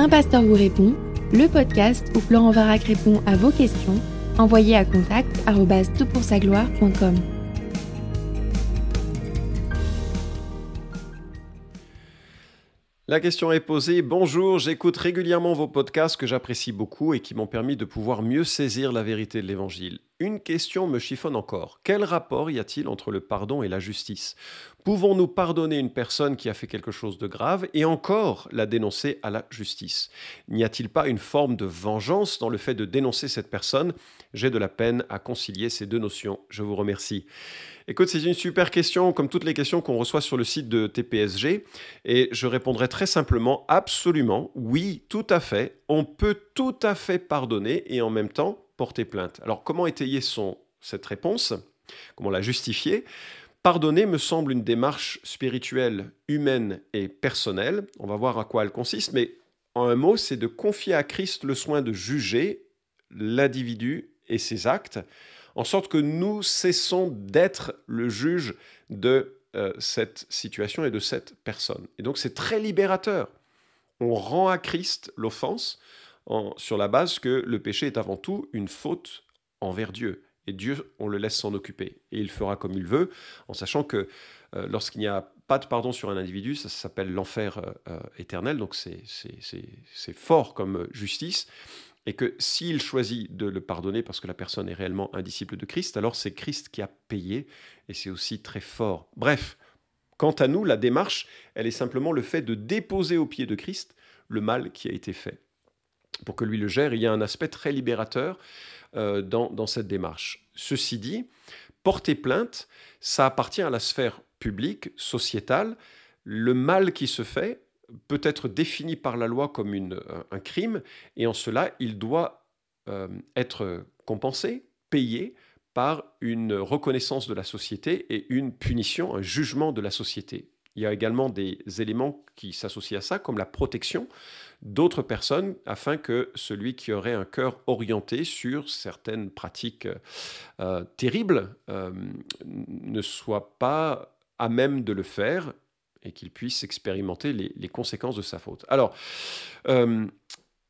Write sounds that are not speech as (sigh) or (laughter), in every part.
Un pasteur vous répond, le podcast où Florent Varac répond à vos questions, envoyez à contact gloire.com La question est posée. Bonjour, j'écoute régulièrement vos podcasts que j'apprécie beaucoup et qui m'ont permis de pouvoir mieux saisir la vérité de l'Évangile. Une question me chiffonne encore. Quel rapport y a-t-il entre le pardon et la justice? Pouvons-nous pardonner une personne qui a fait quelque chose de grave et encore la dénoncer à la justice? N'y a-t-il pas une forme de vengeance dans le fait de dénoncer cette personne? J'ai de la peine à concilier ces deux notions. Je vous remercie. Écoute, c'est une super question, comme toutes les questions qu'on reçoit sur le site de TPSG, et je répondrai très simplement, absolument, oui, tout à fait, on peut tout à fait pardonner et en même temps porter plainte. Alors comment étayer son, cette réponse? Comment la justifier? Pardonner me semble une démarche spirituelle, humaine et personnelle. On va voir à quoi elle consiste, mais en un mot, c'est de confier à Christ le soin de juger l'individu et ses actes en sorte que nous cessons d'être le juge de euh, cette situation et de cette personne. Et donc c'est très libérateur. On rend à Christ l'offense sur la base que le péché est avant tout une faute envers Dieu. Et Dieu, on le laisse s'en occuper. Et il fera comme il veut, en sachant que euh, lorsqu'il n'y a pas de pardon sur un individu, ça, s'appelle l'enfer euh, éternel, donc c'est fort comme justice et que s'il choisit de le pardonner parce que la personne est réellement un disciple de Christ, alors c'est Christ qui a payé, et c'est aussi très fort. Bref, quant à nous, la démarche, elle est simplement le fait de déposer au pied de Christ le mal qui a été fait. Pour que lui le gère, il y a un aspect très libérateur euh, dans, cette démarche. Ceci dit, porter plainte, ça appartient à la sphère publique, sociétale. Le mal qui se fait, peut être défini par la loi comme un crime, et en cela, il doit euh, être compensé, payé par une reconnaissance de la société et une punition, un jugement de la société. Il y a également des éléments qui s'associent à ça, comme la protection d'autres personnes, afin que celui qui aurait un cœur orienté sur certaines pratiques euh, terribles euh, ne soit pas à même de le faire et qu'il puisse expérimenter les, conséquences de sa faute. Alors, euh,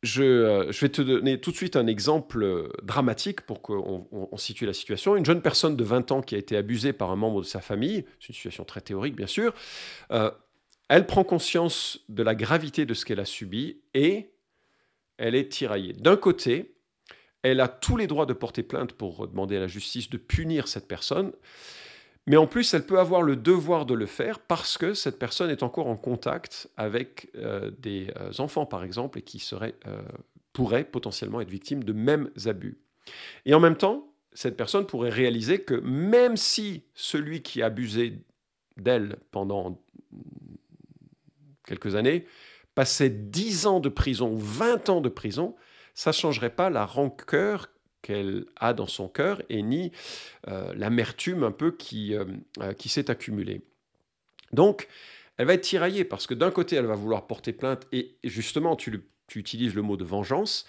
je, euh, je, vais te donner tout de suite un exemple euh, dramatique pour qu'on situe la situation. Une jeune personne de 20 ans qui a été abusée par un membre de sa famille, c'est une situation très théorique bien sûr, elle prend conscience de la gravité de ce qu'elle a subi et elle est tiraillée. D'un côté, elle a tous les droits de porter plainte pour demander à la justice de punir cette personne. Mais en plus, elle peut avoir le devoir de le faire parce que cette personne est encore en contact avec euh, des euh, enfants, par exemple, et qui euh, pourraient potentiellement être victimes de mêmes abus. Et en même temps, cette personne pourrait réaliser que même si celui qui a abusé d'elle pendant quelques années passait 10 ans de prison, 20 ans de prison, ça ne changerait pas la rancœur qu'elle a dans son cœur et ni euh, l'amertume un peu qui, euh, euh, qui s'est accumulée. Donc, elle va être tiraillée parce que d'un côté, elle va vouloir porter plainte et justement, tu, tu utilises le mot de vengeance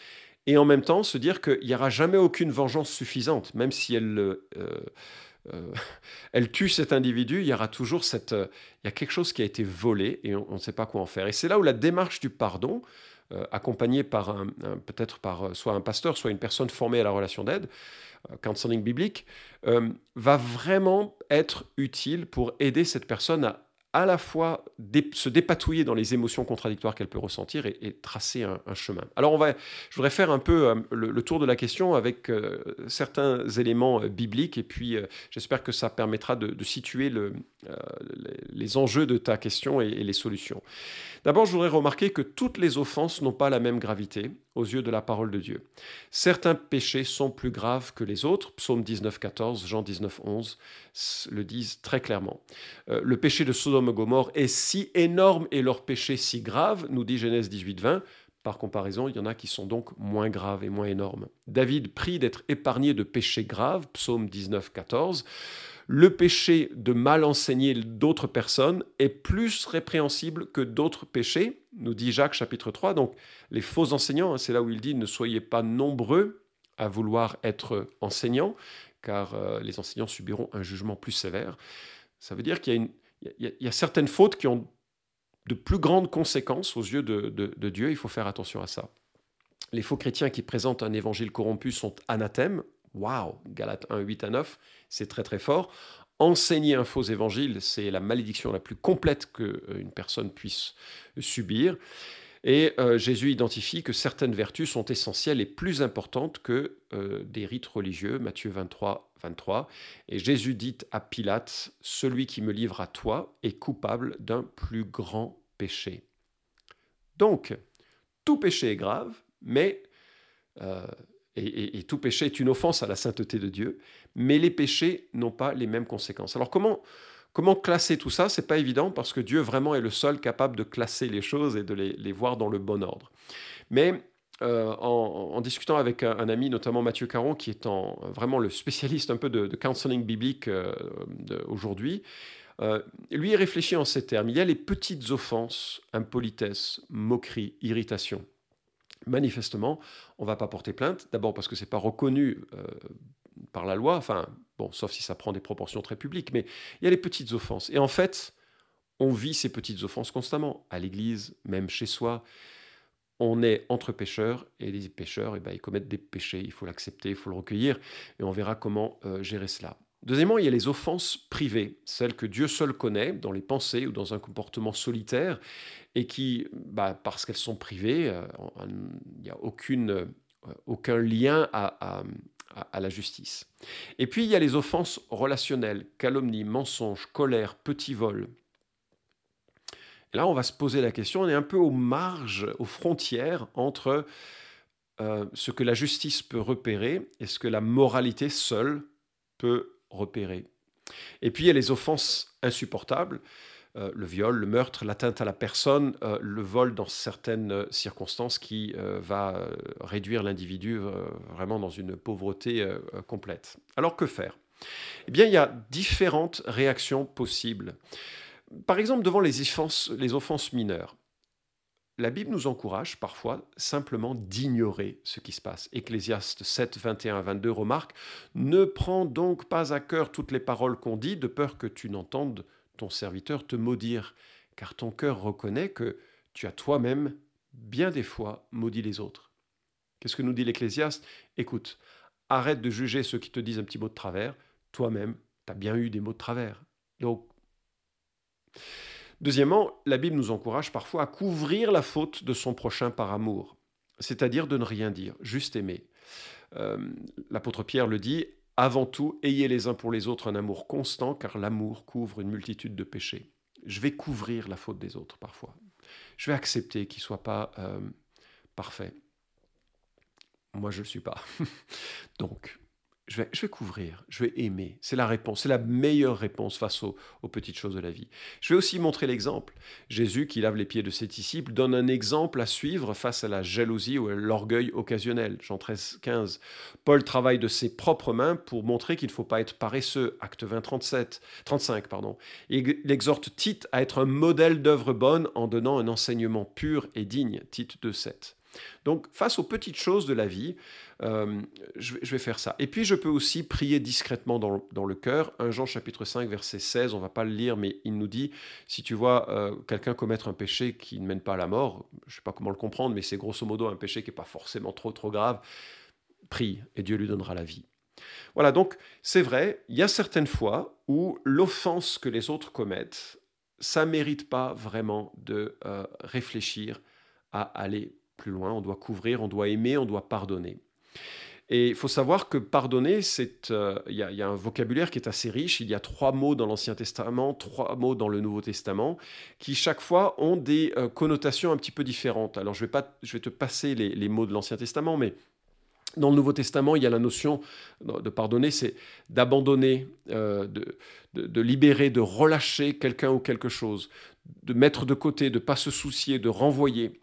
et en même temps se dire qu'il n'y aura jamais aucune vengeance suffisante, même si elle, (laughs) elle tue cet individu, il y aura toujours cette, il y a quelque chose qui a été volé et on ne sait pas quoi en faire. Et c'est là où la démarche du pardon, accompagné par un, peut-être par euh, soit un pasteur, soit une personne formée à la relation d'aide, euh, counseling biblique, va vraiment être utile pour aider cette personne à à la fois se dépatouiller dans les émotions contradictoires qu'elle peut ressentir et, tracer un, chemin. Alors on va, je voudrais faire un peu euh, le, tour de la question avec euh, certains éléments euh, bibliques et puis j'espère que ça permettra de, situer le, les enjeux de ta question et, et les solutions. D'abord, je voudrais remarquer que toutes les offenses n'ont pas la même gravité aux yeux de la parole de Dieu. Certains péchés sont plus graves que les autres. Psaume 19, 14, Jean 19, 11 le disent très clairement. Euh, le péché de Sodome et Gomorre est si énorme et leur péché si grave, nous dit Genèse 18, 20. Par comparaison, il y en a qui sont donc moins graves et moins énormes. David prie d'être épargné de péchés graves, psaume 19, 14. Le péché de mal enseigner d'autres personnes est plus répréhensible que d'autres péchés, nous dit Jacques chapitre 3. Donc les faux enseignants, hein, c'est là où il dit ne soyez pas nombreux à vouloir être enseignants, car euh, les enseignants subiront un jugement plus sévère. Ça veut dire qu'il y, a certaines fautes qui ont de plus grandes conséquences aux yeux de, Dieu. Il faut faire attention à ça. Les faux chrétiens qui présentent un évangile corrompu sont anathèmes. Waouh Galates 1, 8 à 9, c'est très très fort. Enseigner un faux évangile, c'est la malédiction la plus complète qu'une euh, personne puisse subir. Et euh, Jésus identifie que certaines vertus sont essentielles et plus importantes que euh, des rites religieux, Matthieu 23, 23. Et Jésus dit à Pilate, Celui qui me livre à toi est coupable d'un plus grand péché. Donc, tout péché est grave, mais, euh, et, tout péché est une offense à la sainteté de Dieu, mais les péchés n'ont pas les mêmes conséquences. Alors comment Comment classer tout ça? C'est pas évident parce que Dieu vraiment est le seul capable de classer les choses et de les, voir dans le bon ordre. Mais euh, en, discutant avec un, ami, notamment Mathieu Caron, qui est vraiment le spécialiste un peu de, counseling biblique euh, aujourd'hui, euh, lui réfléchit en ces termes. Il y a les petites offenses, impolitesse, moquerie, irritation. Manifestement, on ne va pas porter plainte, d'abord parce que ce n'est pas reconnu par la loi, enfin, bon, sauf si ça prend des proportions très publiques, mais il y a les petites offenses. Et en fait, on vit ces petites offenses constamment, à l'église, même chez soi. On est entre pécheurs, et les pécheurs, eh ben, ils commettent des péchés, il faut l'accepter, il faut le recueillir, et on verra comment euh, gérer cela. Deuxièmement, il y a les offenses privées, celles que Dieu seul connaît, dans les pensées ou dans un comportement solitaire, et qui, bah, parce qu'elles sont privées, euh, il n'y a aucune, euh, aucun lien à, à, la justice. Et puis il y a les offenses relationnelles, calomnie, mensonge, colère, petit vol. Et là, on va se poser la question, on est un peu aux marges, aux frontières entre euh, ce que la justice peut repérer et ce que la moralité seule peut repérer. Et puis il y a les offenses insupportables, euh, le viol, le meurtre, l'atteinte à la personne, euh, le vol dans certaines euh, circonstances qui va réduire l'individu vraiment dans une pauvreté complète. Alors que faire? Eh bien, il y a différentes réactions possibles. Par exemple, devant les offenses, les offenses mineures, la Bible nous encourage parfois simplement d'ignorer ce qui se passe. Ecclésiaste 7, 21 à 22 remarque Ne prends donc pas à cœur toutes les paroles qu'on dit, de peur que tu n'entendes ton serviteur te maudire, car ton cœur reconnaît que tu as toi-même bien des fois maudit les autres. Qu'est-ce que nous dit l'Ecclésiaste? Écoute, arrête de juger ceux qui te disent un petit mot de travers, toi-même, tu as bien eu des mots de travers. Donc, Deuxièmement, la Bible nous encourage parfois à couvrir la faute de son prochain par amour, c'est-à-dire de ne rien dire, juste aimer. Euh, l'apôtre Pierre le dit, avant tout, ayez les uns pour les autres un amour constant, car l'amour couvre une multitude de péchés. Je vais couvrir la faute des autres parfois. Je vais accepter qu'ils ne soient pas euh, parfaits. Moi, je ne le suis pas. (laughs) Donc, je vais, couvrir, je vais aimer. C'est la réponse, c'est la meilleure réponse face aux, petites choses de la vie. Je vais aussi montrer l'exemple. Jésus, qui lave les pieds de ses disciples, donne un exemple à suivre face à la jalousie ou à l'orgueil occasionnel. Jean 13, 15. Paul travaille de ses propres mains pour montrer qu'il ne faut pas être paresseux. Acte 20, 37, 35. Pardon. Il exhorte Tite à être un modèle d'œuvre bonne en donnant un enseignement pur et digne. Tite 2, 7. Donc, face aux petites choses de la vie, euh, je, vais, faire ça. Et puis, je peux aussi prier discrètement dans, le cœur. 1 Jean chapitre 5, verset 16, on va pas le lire, mais il nous dit, si tu vois euh, quelqu'un commettre un péché qui ne mène pas à la mort, je ne sais pas comment le comprendre, mais c'est grosso modo un péché qui n'est pas forcément trop, trop grave, prie et Dieu lui donnera la vie. Voilà, donc c'est vrai, il y a certaines fois où l'offense que les autres commettent, ça mérite pas vraiment de euh, réfléchir à aller plus loin, on doit couvrir, on doit aimer, on doit pardonner. Et il faut savoir que pardonner, euh, il y, a un vocabulaire qui est assez riche. Il y a trois mots dans l'Ancien Testament, trois mots dans le Nouveau Testament, qui chaque fois ont des euh, connotations un petit peu différentes. Alors je vais, pas, je vais te passer les, mots de l'Ancien Testament, mais dans le Nouveau Testament, il y a la notion de pardonner, c'est d'abandonner, euh, de, libérer, de relâcher quelqu'un ou quelque chose, de mettre de côté, de ne pas se soucier, de renvoyer.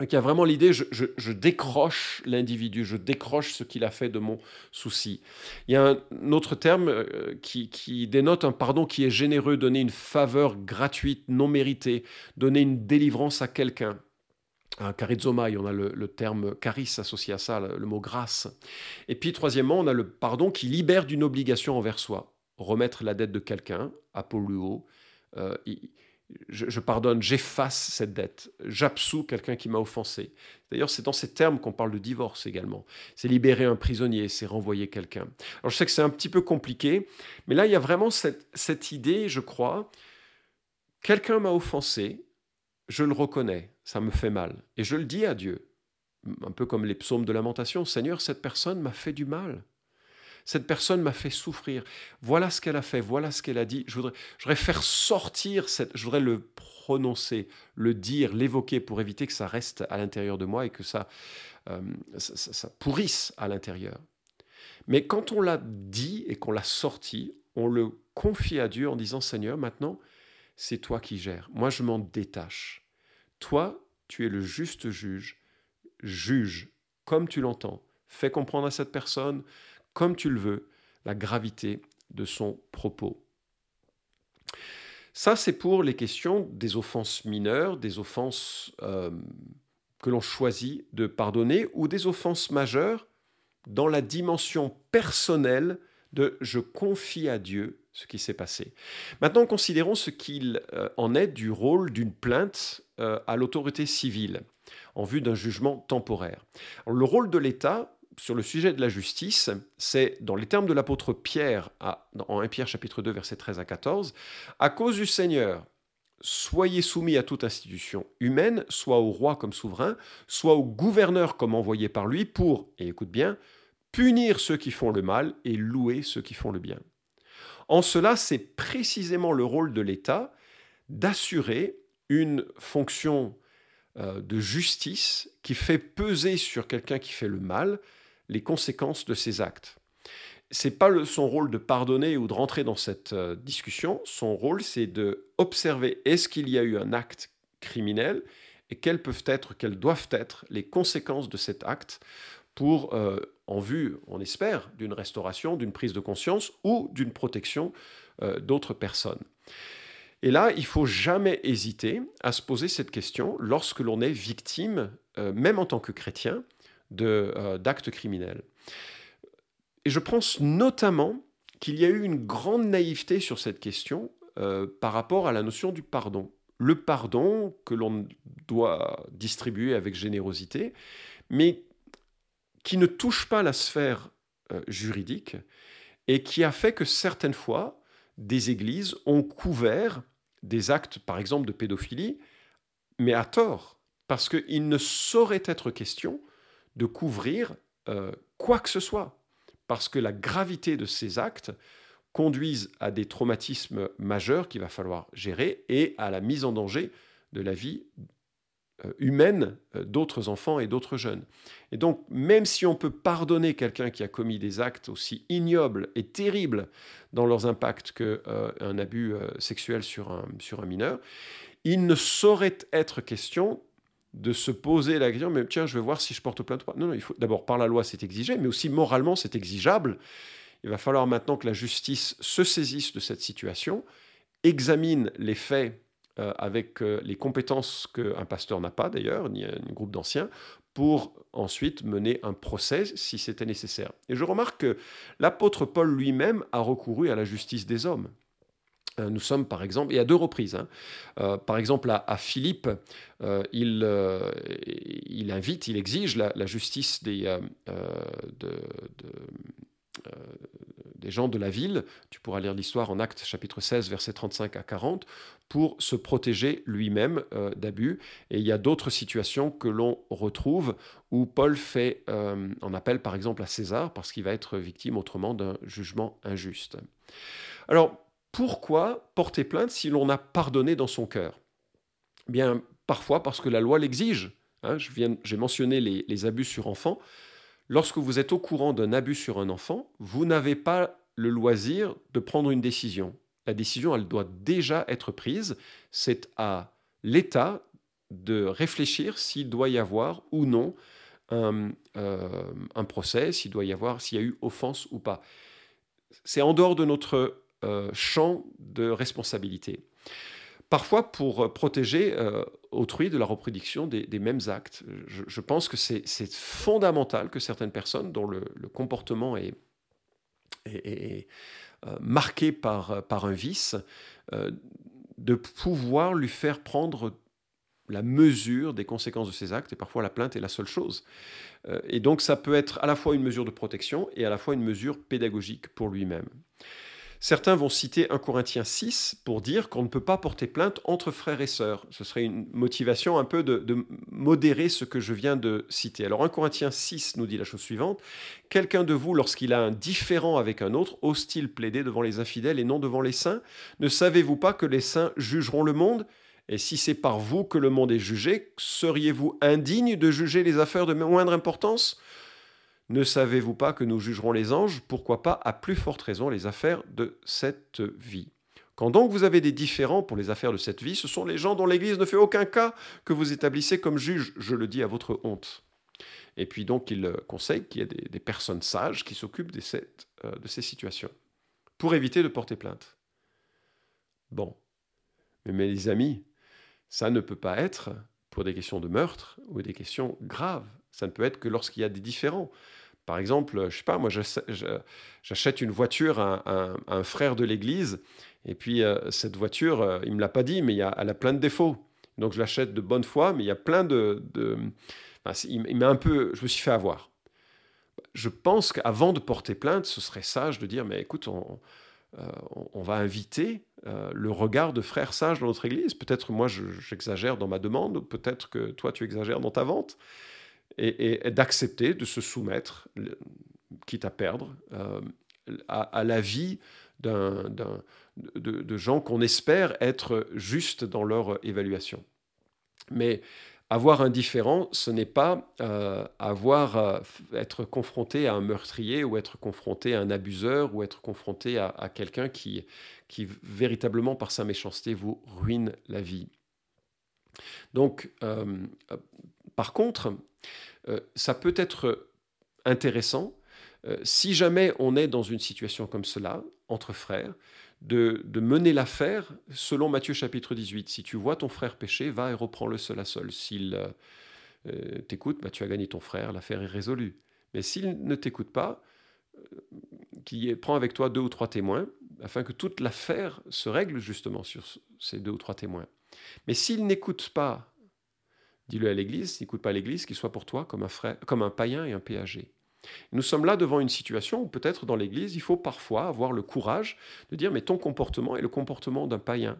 Y a vraiment l'idée, je, décroche l'individu, je décroche ce qu'il a fait de mon souci. Il y a un autre terme euh, qui, dénote un pardon qui est généreux, donner une faveur gratuite, non méritée, donner une délivrance à quelqu'un. Un charizomai, on a le, terme charis associé à ça, le, mot grâce. Et puis troisièmement, on a le pardon qui libère d'une obligation envers soi. Remettre la dette de quelqu'un, apoluo, euh, je, pardonne, j'efface cette dette, j'absous quelqu'un qui m'a offensé. D'ailleurs, c'est dans ces termes qu'on parle de divorce également. C'est libérer un prisonnier, c'est renvoyer quelqu'un. Alors je sais que c'est un petit peu compliqué, mais là, il y a vraiment cette, idée, je crois, quelqu'un m'a offensé, je le reconnais, ça me fait mal, et je le dis à Dieu, un peu comme les psaumes de lamentation, Seigneur, cette personne m'a fait du mal. Cette personne m'a fait souffrir. Voilà ce qu'elle a fait, voilà ce qu'elle a dit. Je voudrais, faire sortir cette, je voudrais le prononcer, le dire, l'évoquer pour éviter que ça reste à l'intérieur de moi et que ça, euh, ça, pourrisse à l'intérieur. Mais quand on l'a dit et qu'on l'a sorti, on le confie à Dieu en disant Seigneur, maintenant, c'est toi qui gères. Moi, je m'en détache. Toi, tu es le juste juge. Juge comme tu l'entends. Fais comprendre à cette personne comme tu le veux, la gravité de son propos. Ça, c'est pour les questions des offenses mineures, des offenses euh, que l'on choisit de pardonner, ou des offenses majeures dans la dimension personnelle de je confie à Dieu ce qui s'est passé. Maintenant, considérons ce qu'il euh, en est du rôle d'une plainte euh, à l'autorité civile en vue d'un jugement temporaire. le rôle de l'État, sur le sujet de la justice, c'est dans les termes de l'apôtre Pierre, en 1 Pierre chapitre 2 versets 13 à 14, à cause du Seigneur, soyez soumis à toute institution humaine, soit au roi comme souverain, soit au gouverneur comme envoyé par lui, pour, et écoute bien, punir ceux qui font le mal et louer ceux qui font le bien. En cela, c'est précisément le rôle de l'État d'assurer une fonction euh, de justice qui fait peser sur quelqu'un qui fait le mal les conséquences de ses actes. C'est pas son rôle de pardonner ou de rentrer dans cette euh, discussion. Son rôle, c'est de observer est-ce qu'il y a eu un acte criminel et quelles peuvent être, quelles doivent être les conséquences de cet acte pour, euh, en vue, on espère, d'une restauration, d'une prise de conscience ou d'une protection euh, d'autres personnes. Et là, il faut jamais hésiter à se poser cette question lorsque l'on est victime, même en tant que chrétien, euh, d'actes criminels. Et je pense notamment qu'il y a eu une grande naïveté sur cette question euh, par rapport à la notion du pardon. Le pardon que l'on doit distribuer avec générosité, mais qui ne touche pas la sphère euh, juridique et qui a fait que certaines fois, des églises ont couvert des actes, par exemple, de pédophilie, mais à tort, parce qu'il ne saurait être question de couvrir euh, quoi que ce soit, parce que la gravité de ces actes conduisent à des traumatismes majeurs qu'il va falloir gérer et à la mise en danger de la vie euh, humaine euh, d'autres enfants et d'autres jeunes. Et donc, même si on peut pardonner quelqu'un qui a commis des actes aussi ignobles et terribles dans leurs impacts qu'un abus sexuel sur un, sur un mineur, il ne saurait être question de se poser la question, mais tiens, je vais voir si je porte plainte ou pas. Non, non, il faut d'abord par la loi, c'est exigé, mais aussi moralement, c'est exigeable. Il va falloir maintenant que la justice se saisisse de cette situation, examine les faits euh, avec euh, les compétences qu'un pasteur n'a pas d'ailleurs, ni un groupe d'anciens, pour ensuite mener un procès si c'était nécessaire. Et je remarque que l'apôtre Paul lui-même a recouru à la justice des hommes. Euh, nous sommes par exemple, et à deux reprises, hein, euh, par exemple à, Philippe, euh, il, invite, il exige la, justice des, des gens de la ville, tu pourras lire l'histoire en Actes chapitre 16, versets 35 à 40, pour se protéger lui-même d'abus. Et il y a d'autres situations que l'on retrouve où Paul fait en appel par exemple à César, parce qu'il va être victime autrement d'un jugement injuste. Alors, pourquoi porter plainte si l'on a pardonné dans son cœur? Bien, parfois parce que la loi l'exige. Hein, j'ai mentionné les, abus sur enfants. Lorsque vous êtes au courant d'un abus sur un enfant, vous n'avez pas le loisir de prendre une décision. La décision, elle doit déjà être prise. C'est à l'État de réfléchir s'il doit y avoir ou non un, euh, un procès, s'il doit y avoir, s'il y a eu offense ou pas. C'est en dehors de notre euh, champ de responsabilité. Parfois pour euh, protéger euh, autrui de la reproduction des, mêmes actes. Je, pense que c'est fondamental que certaines personnes dont le, comportement est, marqué par, un vice de pouvoir lui faire prendre la mesure des conséquences de ses actes, et parfois la plainte est la seule chose. Et donc ça peut être à la fois une mesure de protection et à la fois une mesure pédagogique pour lui-même. Certains vont citer 1 Corinthiens 6 pour dire qu'on ne peut pas porter plainte entre frères et sœurs. Ce serait une motivation un peu de, modérer ce que je viens de citer. Alors 1 Corinthiens 6 nous dit la chose suivante. Quelqu'un de vous, lorsqu'il a un différent avec un autre, ose-t-il plaider devant les infidèles et non devant les saints? Ne savez-vous pas que les saints jugeront le monde? Et si c'est par vous que le monde est jugé, seriez-vous indigne de juger les affaires de moindre importance? Ne savez-vous pas que nous jugerons les anges? Pourquoi pas, à plus forte raison, les affaires de cette vie? Quand donc vous avez des différends pour les affaires de cette vie, ce sont les gens dont l'Église ne fait aucun cas que vous établissez comme juges, je le dis à votre honte. Et puis donc il conseille qu'il y ait des, personnes sages qui s'occupent de, euh, de ces situations, pour éviter de porter plainte. Bon, mais mes amis, ça ne peut pas être pour des questions de meurtre ou des questions graves. Ça ne peut être que lorsqu'il y a des différends. Par exemple, je sais pas, moi j'achète une voiture à, un frère de l'église, et puis euh, cette voiture, euh, il me l'a pas dit, mais y a, elle a plein de défauts. Donc je l'achète de bonne foi, mais il y a plein de... il, m'a un peu... Je me suis fait avoir. Je pense qu'avant de porter plainte, ce serait sage de dire, mais écoute, on, euh, va inviter le regard de frères sages dans notre Église. Peut-être moi j'exagère dans ma demande, peut-être que toi tu exagères dans ta vente et, d'accepter de se soumettre, quitte à perdre, euh, à, la vie de, de, gens qu'on espère être justes dans leur évaluation. Mais avoir un différent, ce n'est pas euh, avoir euh, être confronté à un meurtrier ou être confronté à un abuseur ou être confronté à, quelqu'un qui, qui véritablement par sa méchanceté vous ruine la vie. Donc, par contre, euh, ça peut être intéressant, euh, si jamais on est dans une situation comme cela, entre frères, de, mener l'affaire selon Matthieu chapitre 18. Si tu vois ton frère pécher, va et reprends-le seul à seul. S'il euh, t'écoute, bah, tu as gagné ton frère, l'affaire est résolue. Mais s'il ne t'écoute pas, qu'il prend avec toi deux ou trois témoins, afin que toute l'affaire se règle justement sur ces deux ou trois témoins. Mais s'il n'écoute pas Dis-le à l'Église, n'écoute pas l'Église, qu'il soit pour toi comme un, comme un païen et un péager. Nous sommes là devant une situation où peut-être dans l'Église, il faut parfois avoir le courage de dire, mais ton comportement est le comportement d'un païen.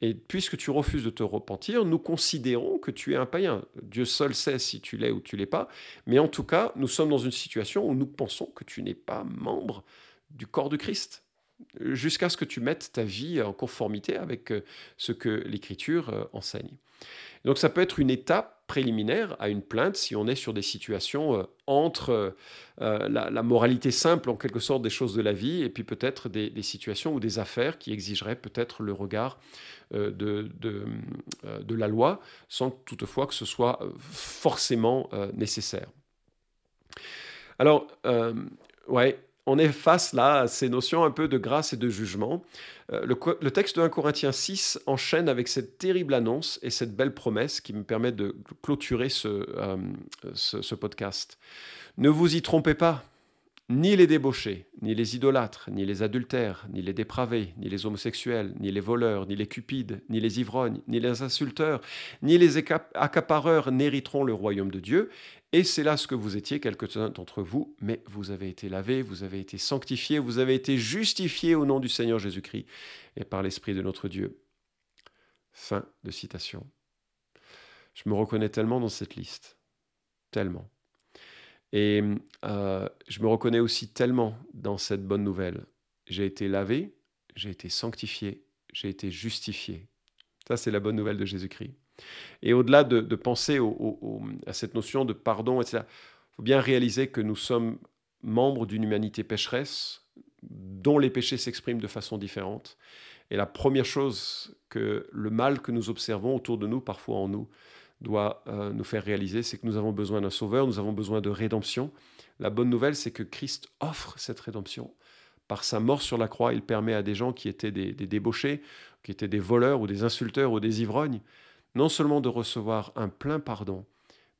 Et puisque tu refuses de te repentir, nous considérons que tu es un païen. Dieu seul sait si tu l'es ou tu l'es pas. Mais en tout cas, nous sommes dans une situation où nous pensons que tu n'es pas membre du corps de Christ jusqu'à ce que tu mettes ta vie en conformité avec euh, ce que l'Écriture euh, enseigne. Donc ça peut être une étape préliminaire à une plainte si on est sur des situations euh, entre la, moralité simple en quelque sorte des choses de la vie et puis peut-être des, situations ou des affaires qui exigeraient peut-être le regard de, de, la loi sans toutefois que ce soit forcément nécessaire. Alors, ouais, on est face là à ces notions un peu de grâce et de jugement. Euh, le, texte de 1 Corinthiens 6 enchaîne avec cette terrible annonce et cette belle promesse qui me permet de clôturer euh, ce, ce podcast. Ne vous y trompez pas. Ni les débauchés, ni les idolâtres, ni les adultères, ni les dépravés, ni les homosexuels, ni les voleurs, ni les cupides, ni les ivrognes, ni les insulteurs, ni les accapareurs n'hériteront le royaume de Dieu. Et c'est là ce que vous étiez, quelques-uns d'entre vous, mais vous avez été lavés, vous avez été sanctifiés, vous avez été justifiés au nom du Seigneur Jésus-Christ et par l'Esprit de notre Dieu. Fin de citation. Je me reconnais tellement dans cette liste. Tellement. Et euh, je me reconnais aussi tellement dans cette bonne nouvelle. J'ai été lavé, j'ai été sanctifié, j'ai été justifié. Ça, c'est la bonne nouvelle de Jésus-Christ. Et au-delà de, penser à cette notion de pardon, etc., il faut bien réaliser que nous sommes membres d'une humanité pécheresse dont les péchés s'expriment de façon différente. Et la première chose que le mal que nous observons autour de nous, parfois en nous, doit euh, nous faire réaliser, c'est que nous avons besoin d'un sauveur, nous avons besoin de rédemption. La bonne nouvelle, c'est que Christ offre cette rédemption. Par sa mort sur la croix, il permet à des gens qui étaient des débauchés, qui étaient des voleurs ou des insulteurs ou des ivrognes, non seulement de recevoir un plein pardon,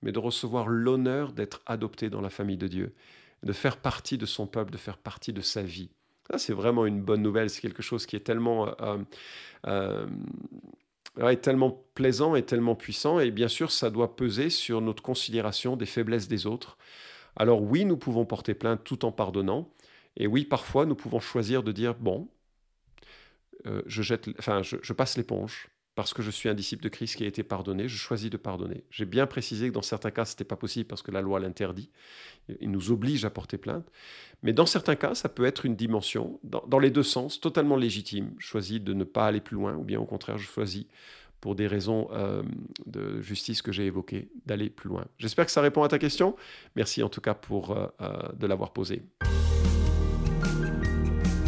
mais de recevoir l'honneur d'être adopté dans la famille de Dieu, de faire partie de son peuple, de faire partie de sa vie. Ça, c'est vraiment une bonne nouvelle. C'est quelque chose qui est tellement, euh, euh, euh, tellement plaisant et tellement puissant. Et bien sûr, ça doit peser sur notre considération des faiblesses des autres. Alors oui, nous pouvons porter plainte tout en pardonnant. Et oui, parfois, nous pouvons choisir de dire, bon, je, jette, enfin, je passe l'éponge parce que je suis un disciple de Christ qui a été pardonné, je choisis de pardonner. J'ai bien précisé que dans certains cas, ce n'était pas possible parce que la loi l'interdit. Il nous oblige à porter plainte. Mais dans certains cas, ça peut être une dimension, dans, les deux sens, totalement légitime. Je choisis de ne pas aller plus loin, ou bien au contraire, je choisis, pour des raisons euh, de justice que j'ai évoquées, d'aller plus loin. J'espère que ça répond à ta question. Merci en tout cas pour euh, euh, de l'avoir posée.